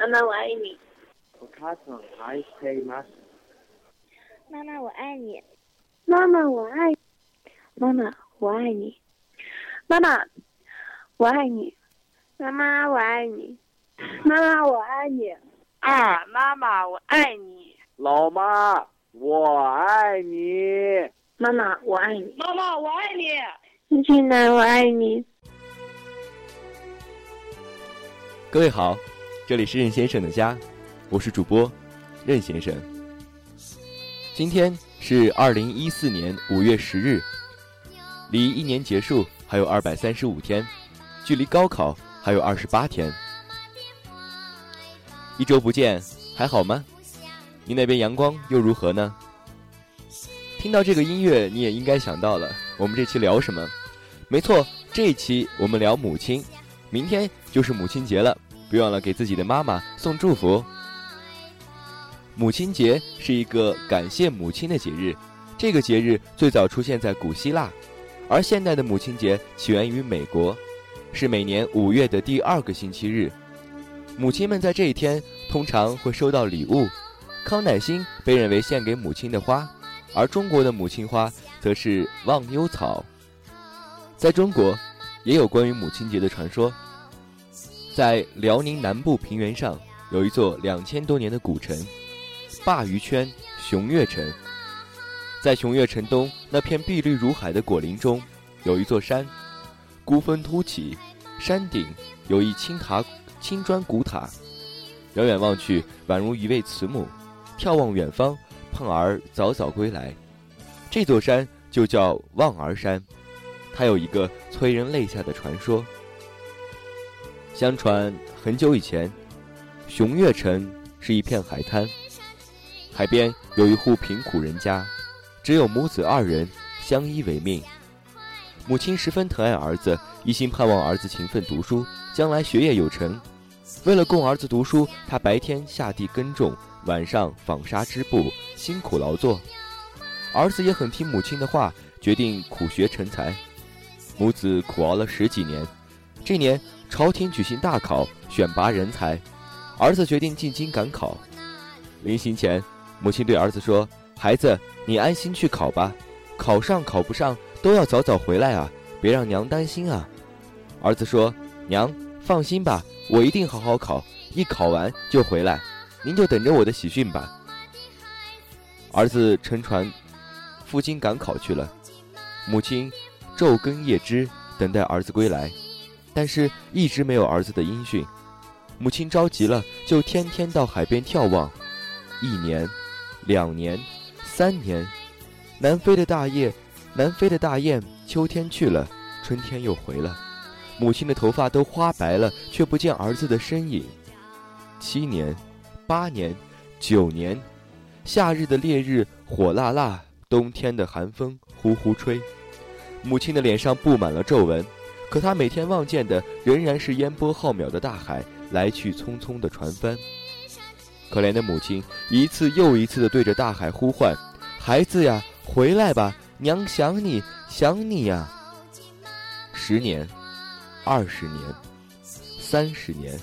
妈妈我爱你。お母さん愛しています。妈妈我爱你。妈妈我爱，妈妈我爱你。妈妈我爱你。妈妈我爱你。妈妈我爱你。啊，妈妈我爱你。老妈，我爱你。妈妈我爱你。妈妈我爱你。亲奶我爱你。各位好， 这里是任先生的家，我是主播任先生。今天是二零一四年五月十日，离一年结束还有二百三十五天，距离高考还有二十八天。一周不见，还好吗？你那边阳光又如何呢？听到这个音乐，你也应该想到了，我们这期聊什么？没错，这一期我们聊母亲。明天就是母亲节了，别忘了给自己的妈妈送祝福。母亲节是一个感谢母亲的节日，这个节日最早出现在古希腊，而现代的母亲节起源于美国，是每年五月的第二个星期日。母亲们在这一天通常会收到礼物，康乃馨被认为献给母亲的花，而中国的母亲花则是忘忧草。在中国，也有关于母亲节的传说。在辽宁南部平原上，有一座两千多年的古城——鲅鱼圈熊岳城。在熊岳城东那片碧绿如海的果林中，有一座山，孤峰突起，山顶有一青塔、青砖古塔，远远望去，宛如一位慈母。眺望远方，盼儿早早归来。这座山就叫望儿山，它有一个催人泪下的传说。相传很久以前，熊岳城是一片海滩，海边有一户贫苦人家，只有母子二人相依为命。母亲十分疼爱儿子，一心盼望儿子勤奋读书，将来学业有成。为了供儿子读书，她白天下地耕种，晚上纺纱织布，辛苦劳作。儿子也很听母亲的话，决定苦学成才。母子苦熬了十几年，这年。朝廷举行大考，选拔人才，儿子决定进京赶考。临行前，母亲对儿子说：“孩子，你安心去考吧，考上考不上都要早早回来啊，别让娘担心啊。”儿子说：“娘，放心吧，我一定好好考，一考完就回来，您就等着我的喜讯吧。”儿子乘船赴京赶考去了，母亲昼耕夜织，等待儿子归来。但是，一直没有儿子的音讯，母亲着急了，就天天到海边眺望。一年，两年，三年，南飞的大雁，南飞的大雁，秋天去了，春天又回了。母亲的头发都花白了，却不见儿子的身影。七年，八年，九年，夏日的烈日火辣辣，冬天的寒风呼呼吹，母亲的脸上布满了皱纹。可他每天望见的仍然是烟波浩渺的大海，来去匆匆的船帆。可怜的母亲一次又一次的对着大海呼唤：“孩子呀，回来吧，娘想你，想你呀！”十年，二十年，三十年，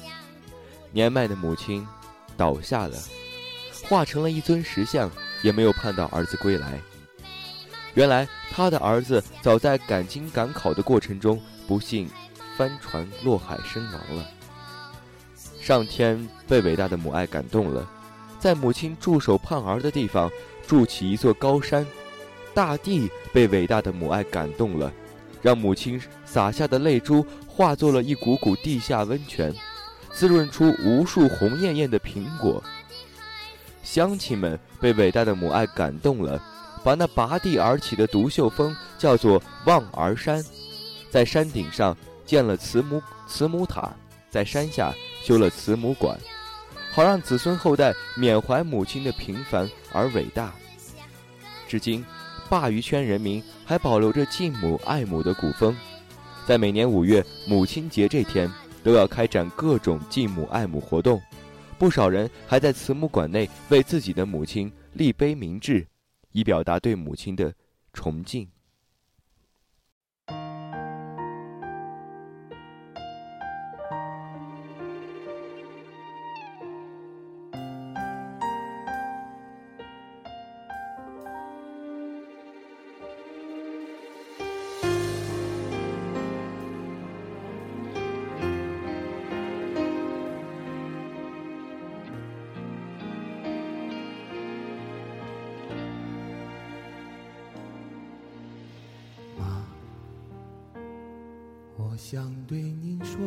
年迈的母亲倒下了，化成了一尊石像，也没有盼到儿子归来。原来他的儿子早在赶京赶考的过程中。不幸翻船落海身亡了。上天被伟大的母爱感动了，在母亲驻守盼儿的地方筑起一座高山。大地被伟大的母爱感动了，让母亲洒下的泪珠化作了一股股地下温泉，滋润出无数红艳艳的苹果。乡亲们被伟大的母爱感动了，把那拔地而起的独秀峰叫做望儿山。在山顶上建了慈母慈母塔，在山下修了慈母馆，好让子孙后代缅怀母亲的平凡而伟大。至今，鲅鱼圈人民还保留着敬母爱母的古风，在每年五月母亲节这天，都要开展各种敬母爱母活动。不少人还在慈母馆内为自己的母亲立碑铭志，以表达对母亲的崇敬。想对您说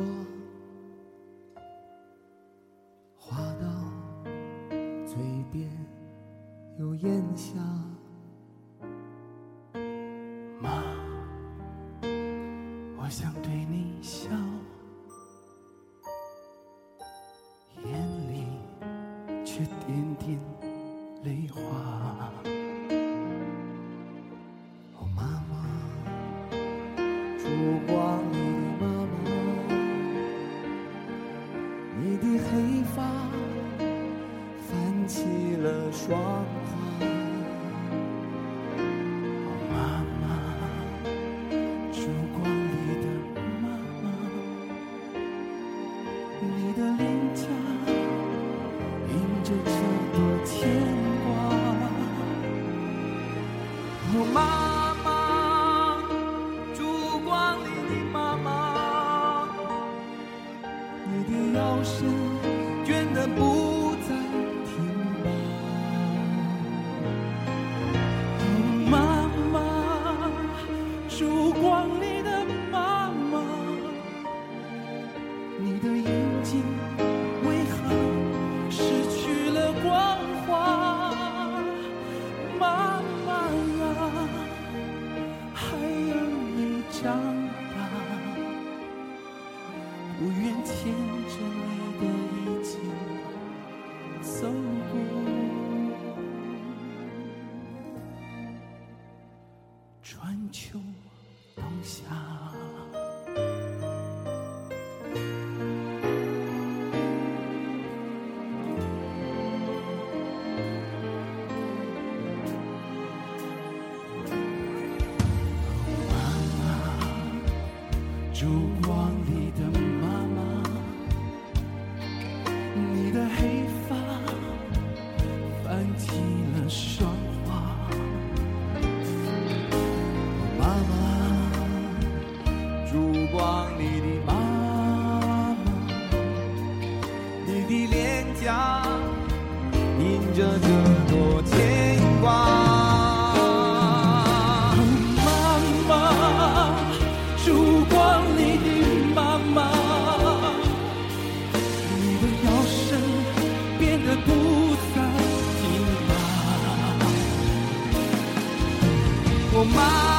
my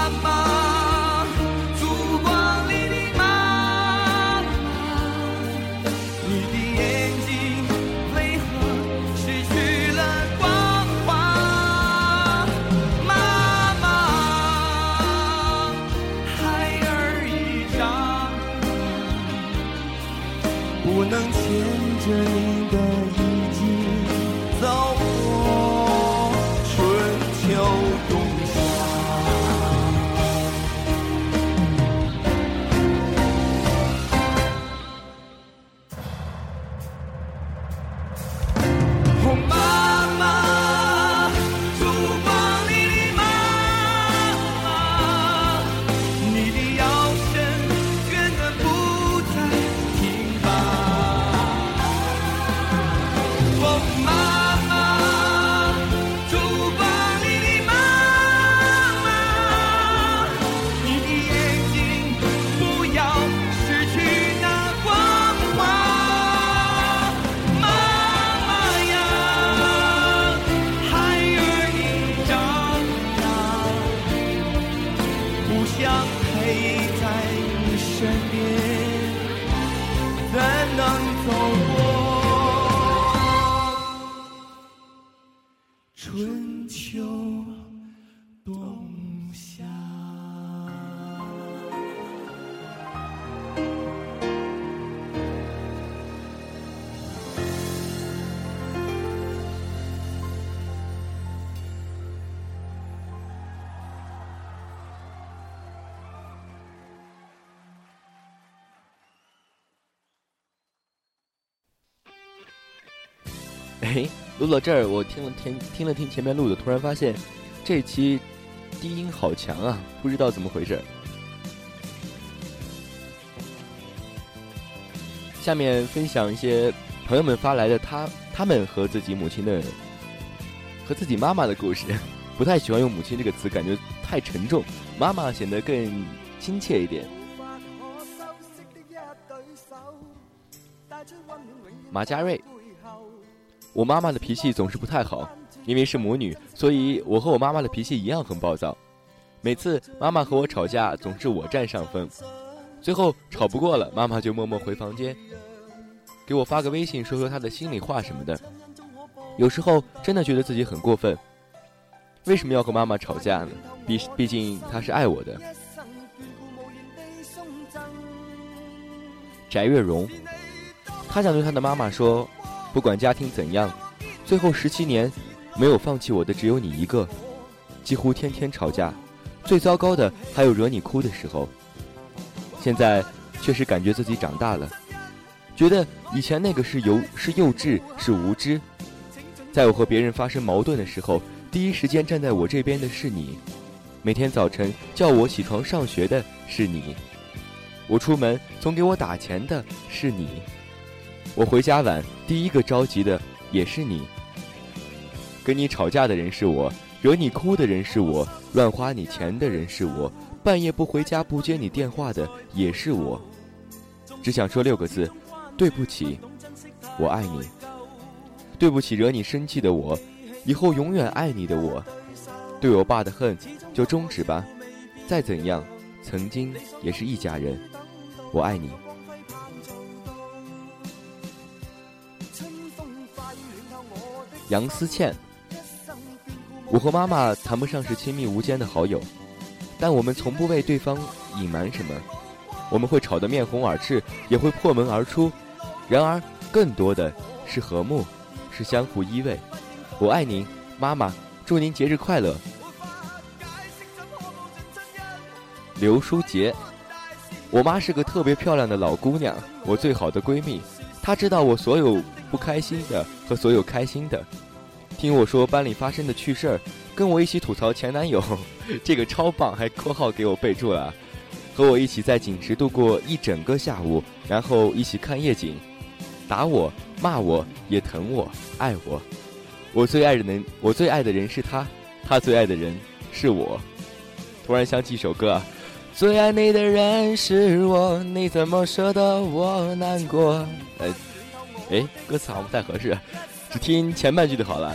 哎，录到这儿，我听了听听了听前面录的，突然发现这期低音好强啊，不知道怎么回事。下面分享一些朋友们发来的他他们和自己母亲的和自己妈妈的故事。不太喜欢用母亲这个词，感觉太沉重，妈妈显得更亲切一点。马嘉瑞，我妈妈的脾气总是不太好，因为是母女，所以我和我妈妈的脾气一样很暴躁。每次妈妈和我吵架，总是我占上风，最后吵不过了，妈妈就默默回房间，给我发个微信，说说她的心里话什么的。有时候真的觉得自己很过分，为什么要和妈妈吵架呢？毕毕竟她是爱我的。翟月荣，他想对他的妈妈说：不管家庭怎样，最后十七年，没有放弃我的只有你一个。几乎天天吵架，最糟糕的还有惹你哭的时候。现在确实感觉自己长大了，觉得以前那个是幼是幼稚是无知。在我和别人发生矛盾的时候，第一时间站在我这边的是你；每天早晨叫我起床上学的是你；我出门总给我打钱的是你；我回家晚第一个着急的也是你。跟你吵架的人是我，惹你哭的人是我，乱花你钱的人是我，半夜不回家不接你电话的也是我。只想说六个字：对不起，我爱你。对不起，惹你生气的我，以后永远爱你的我。对我爸的恨就终止吧，再怎样，曾经也是一家人。我爱你。杨思倩，我和妈妈谈不上是亲密无间的好友，但我们从不为对方隐瞒什么。我们会吵得面红耳赤，也会破门而出，然而更多的是和睦。是相互依偎，我爱您，妈妈，祝您节日快乐。刘书杰，我妈是个特别漂亮的老姑娘，我最好的闺蜜，她知道我所有不开心的和所有开心的，听我说班里发生的趣事儿，跟我一起吐槽前男友，这个超棒，还括号给我备注了，和我一起在景池度过一整个下午，然后一起看夜景。打我，骂我，也疼我，爱我。我最爱的人，我最爱的人是他，他最爱的人是我。突然想起一首歌，最爱你的人是我，你怎么舍得我难过？呃，哎，歌词好像不太合适，只听前半句就好了。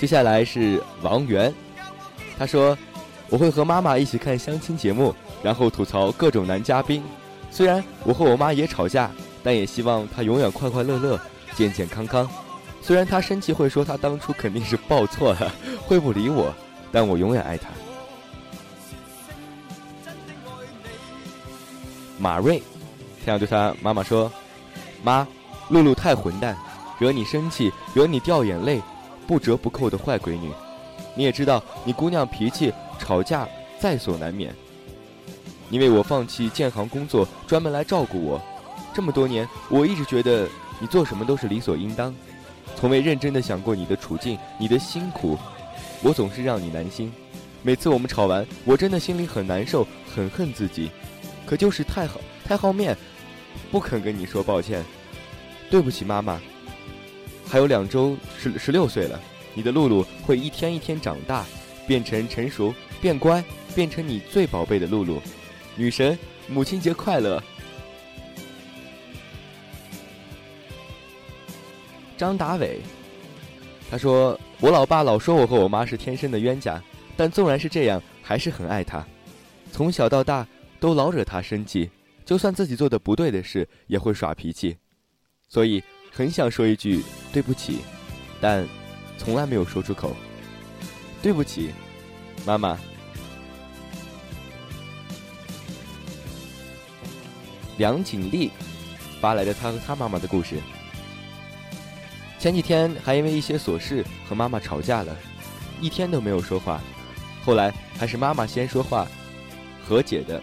接下来是王源，他说：“我会和妈妈一起看相亲节目。”然后吐槽各种男嘉宾，虽然我和我妈也吵架，但也希望她永远快快乐乐、健健康康。虽然她生气会说她当初肯定是报错了，会不理我，但我永远爱她。马瑞，他要对他妈妈说：“妈，露露太混蛋，惹你生气，惹你掉眼泪，不折不扣的坏闺女。你也知道，你姑娘脾气，吵架在所难免。”你为我放弃建行工作，专门来照顾我，这么多年，我一直觉得你做什么都是理所应当，从未认真的想过你的处境，你的辛苦，我总是让你难心。每次我们吵完，我真的心里很难受，很恨自己，可就是太好太好面，不肯跟你说抱歉。对不起，妈妈。还有两周，十十六岁了，你的露露会一天一天长大，变成成熟，变乖，变成你最宝贝的露露。女神，母亲节快乐！张达伟，他说：“我老爸老说我和我妈是天生的冤家，但纵然是这样，还是很爱她。从小到大都老惹她生气，就算自己做的不对的事，也会耍脾气。所以很想说一句对不起，但从来没有说出口。对不起，妈妈。”梁景丽发来的他和他妈妈的故事。前几天还因为一些琐事和妈妈吵架了，一天都没有说话。后来还是妈妈先说话和解的。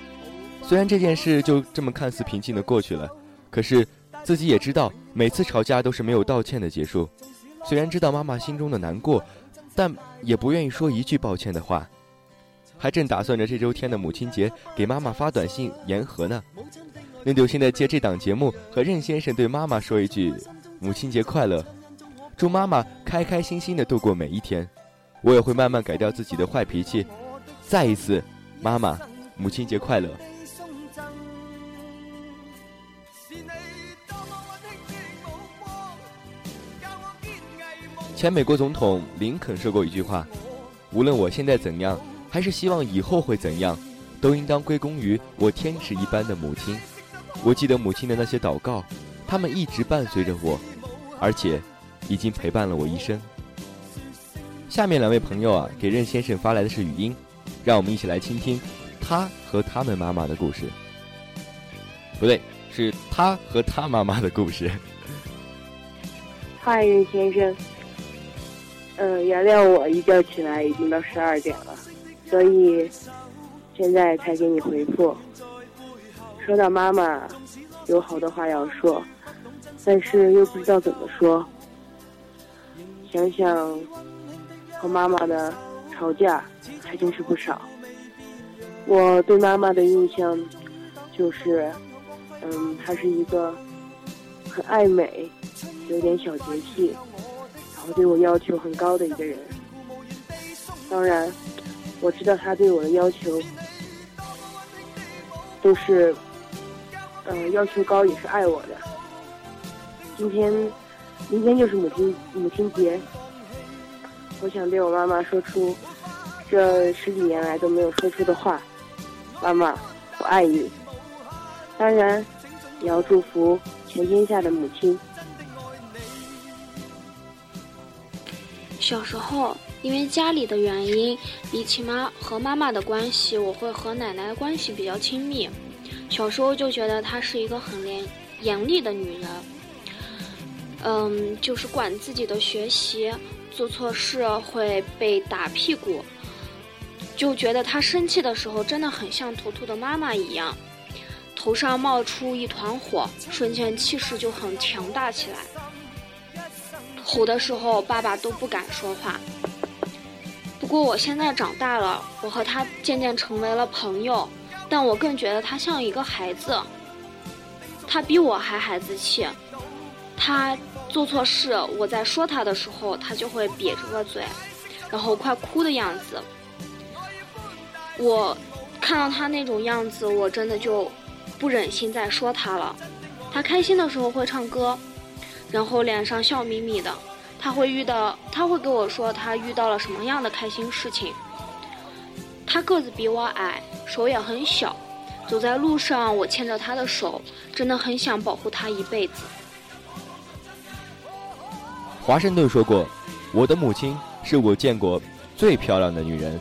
虽然这件事就这么看似平静的过去了，可是自己也知道每次吵架都是没有道歉的结束。虽然知道妈妈心中的难过，但也不愿意说一句抱歉的话。还正打算着这周天的母亲节给妈妈发短信言和呢。那就现在借这档节目和任先生对妈妈说一句：“母亲节快乐，祝妈妈开开心心的度过每一天。”我也会慢慢改掉自己的坏脾气。再一次，妈妈，母亲节快乐。前美国总统林肯说过一句话：“无论我现在怎样，还是希望以后会怎样，都应当归功于我天使一般的母亲。我记得母亲的那些祷告，他们一直伴随着我，而且已经陪伴了我一生。”下面两位朋友啊，给任先生发来的是语音，让我们一起来倾听他和他们妈妈的故事。不对，是他和他妈妈的故事。嗨，任先生。嗯，原谅我一觉起来已经到十二点了，所以现在才给你回复。说到妈妈，有好多话要说，但是又不知道怎么说。想想和妈妈的吵架还真是不少。我对妈妈的印象就是，嗯，她是一个很爱美，有点小洁癖。对我要求很高的一个人，当然，我知道他对我的要求都是，嗯，要求高也是爱我的。今天，明天就是母亲母亲节，我想对我妈妈说出这十几年来都没有说出的话：妈妈，我爱你。当然，也要祝福全天下的母亲。小时候，因为家里的原因，比起妈和妈妈的关系，我会和奶奶关系比较亲密。小时候就觉得她是一个很严严厉的女人，嗯，就是管自己的学习，做错事会被打屁股，就觉得她生气的时候真的很像图图的妈妈一样，头上冒出一团火，瞬间气势就很强大起来。吼的时候，爸爸都不敢说话。不过我现在长大了，我和他渐渐成为了朋友，但我更觉得他像一个孩子。他比我还孩子气，他做错事，我在说他的时候，他就会瘪着个嘴，然后快哭的样子。我看到他那种样子，我真的就不忍心再说他了。他开心的时候会唱歌。然后脸上笑眯眯的，他会遇到，他会跟我说他遇到了什么样的开心事情。他个子比我矮，手也很小，走在路上我牵着他的手，真的很想保护他一辈子。华盛顿说过：“我的母亲是我见过最漂亮的女人，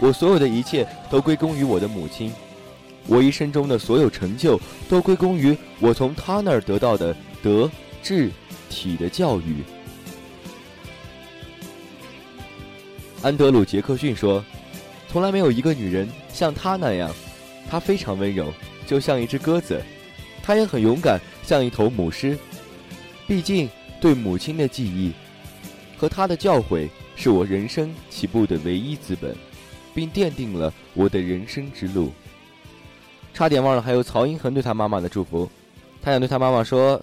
我所有的一切都归功于我的母亲，我一生中的所有成就都归功于我从她那儿得到的德。”智体的教育。安德鲁·杰克逊说：“从来没有一个女人像她那样，她非常温柔，就像一只鸽子；她也很勇敢，像一头母狮。毕竟，对母亲的记忆和她的教诲，是我人生起步的唯一资本，并奠定了我的人生之路。”差点忘了，还有曹英恒对他妈妈的祝福。他想对他妈妈说。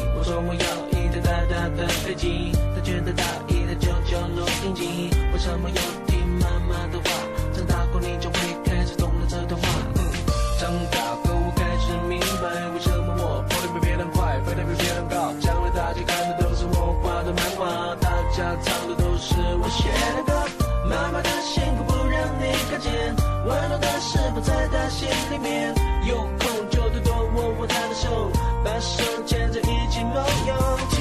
写的歌妈妈的辛苦不让你看见。温暖的食不在她心里面有空就多多握握她的手把手牵着一起梦游。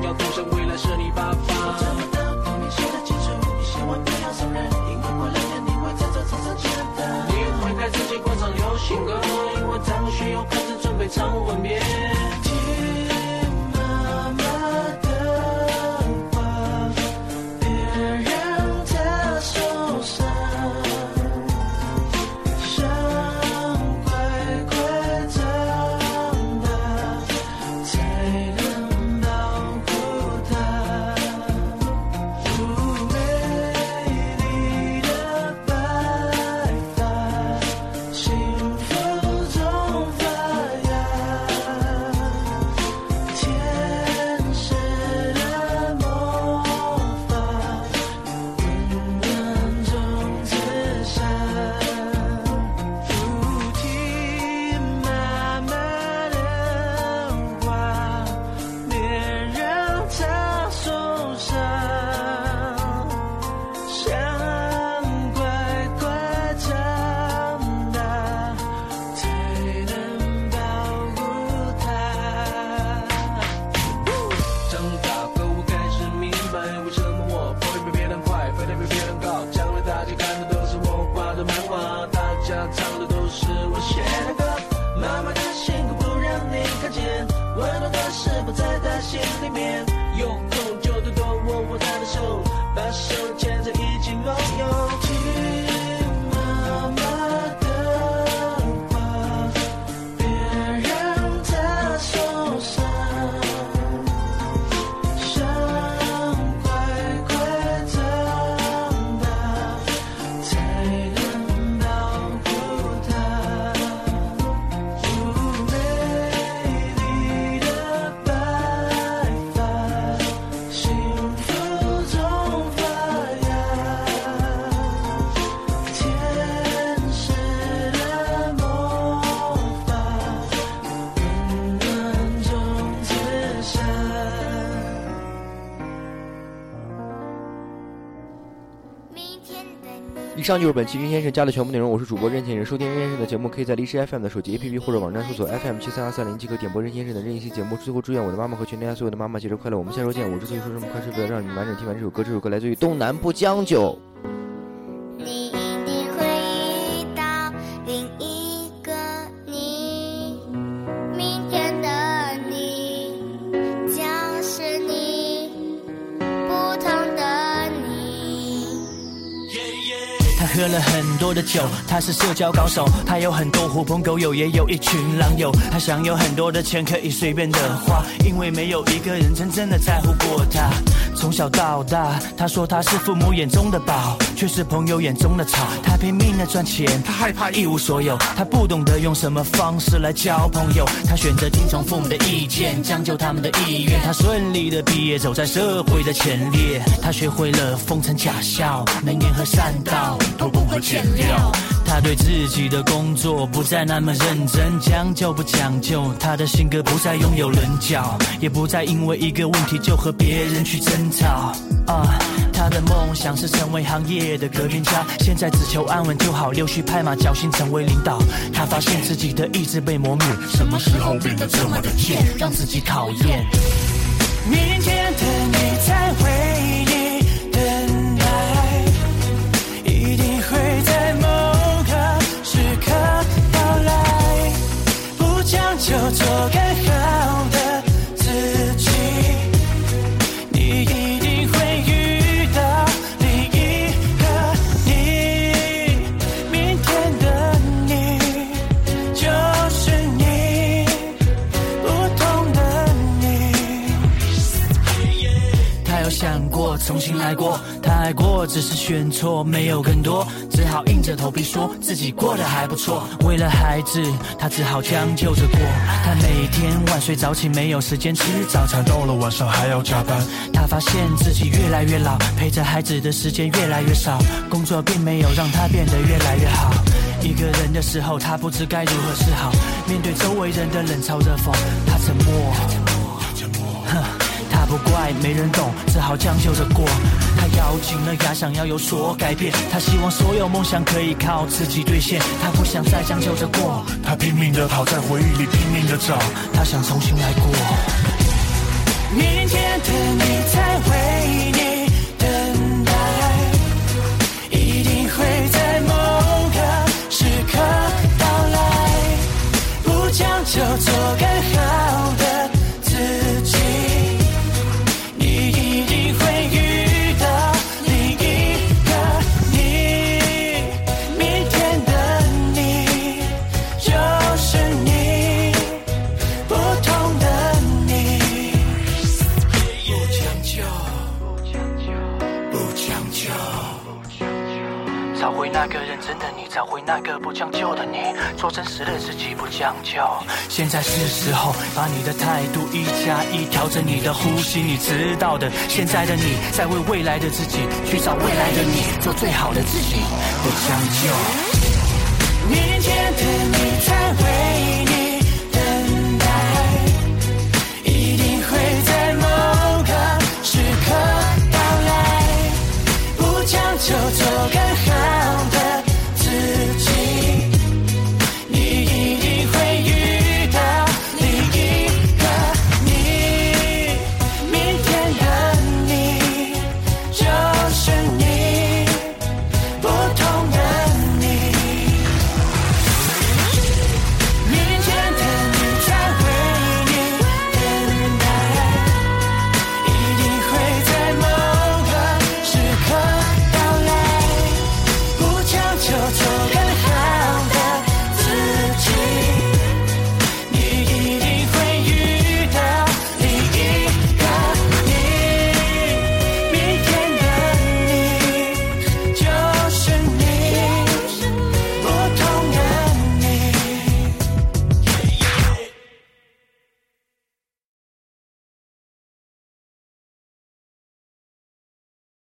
跟同学炫耀，赌神未来是你爸爸。我找不到后面写的清楚，你千万不要送人，因为过两天你会在这车上见到。你会开自己广场流行歌，因为张学友开始准备唱吻别。以上就是本期任先生家的全部内容，我是主播任先生。收听任先生的节目，可以在荔枝 FM 的手机 APP 或者网站搜索 FM 七三二三零即可点播任先生的任意期节目。最后祝愿我的妈妈和全天下所有的妈妈节日快乐！我们下周见。我之所以说这么快，是为了让你们完整听完这首歌。这首歌来自于东南不将就。你了很多的酒，他是社交高手，他有很多狐朋狗友，也有一群狼友。他想有很多的钱可以随便的花，因为没有一个人真正的在乎过他。从小到大，他说他是父母眼中的宝，却是朋友眼中的草。他拼命的赚钱，他害怕一无所有，他不懂得用什么方式来交朋友。他选择听从父母的意见，将就他们的意愿。他顺利的毕业，走在社会的前列。他学会了奉承假笑，能言和善道，偷工和减料。他对自己的工作不再那么认真，将就不讲究。他的性格不再拥有棱角，也不再因为一个问题就和别人去争吵。啊，他的梦想是成为行业的革命家，现在只求安稳就好，溜须拍马，侥幸成为领导。他发现自己的意志被磨灭，什么时候变得这么的贱，让自己讨厌。明天的你在为的你。他有想过重新来过，他爱过，只是选错，没有更多，只好硬着头皮说自己过得还不错。为了孩子，他只好将就着过。他每天晚睡早起，没有时间吃早餐，到了晚上还要加班。他发现自己越来越老，陪着孩子的时间越来越少，工作并没有让他变得越来越好。一个人的时候，他不知该如何是好。面对周围人的冷嘲热讽，他沉默。不怪，没人懂，只好将就着过。他咬紧了牙，想要有所改变。他希望所有梦想可以靠自己兑现。他不想再将就着过。他拼命的跑，在回忆里拼命的找。他想重新来过。明天的你在为你等待，一定会在某个时刻到来。不将就做更好真实的自己，不将就。现在是时候，把你的态度一加一，调整你的呼吸，你知道的。现在的你，在为未来的自己去找未来的你，做最好的自己，不将就。明天的你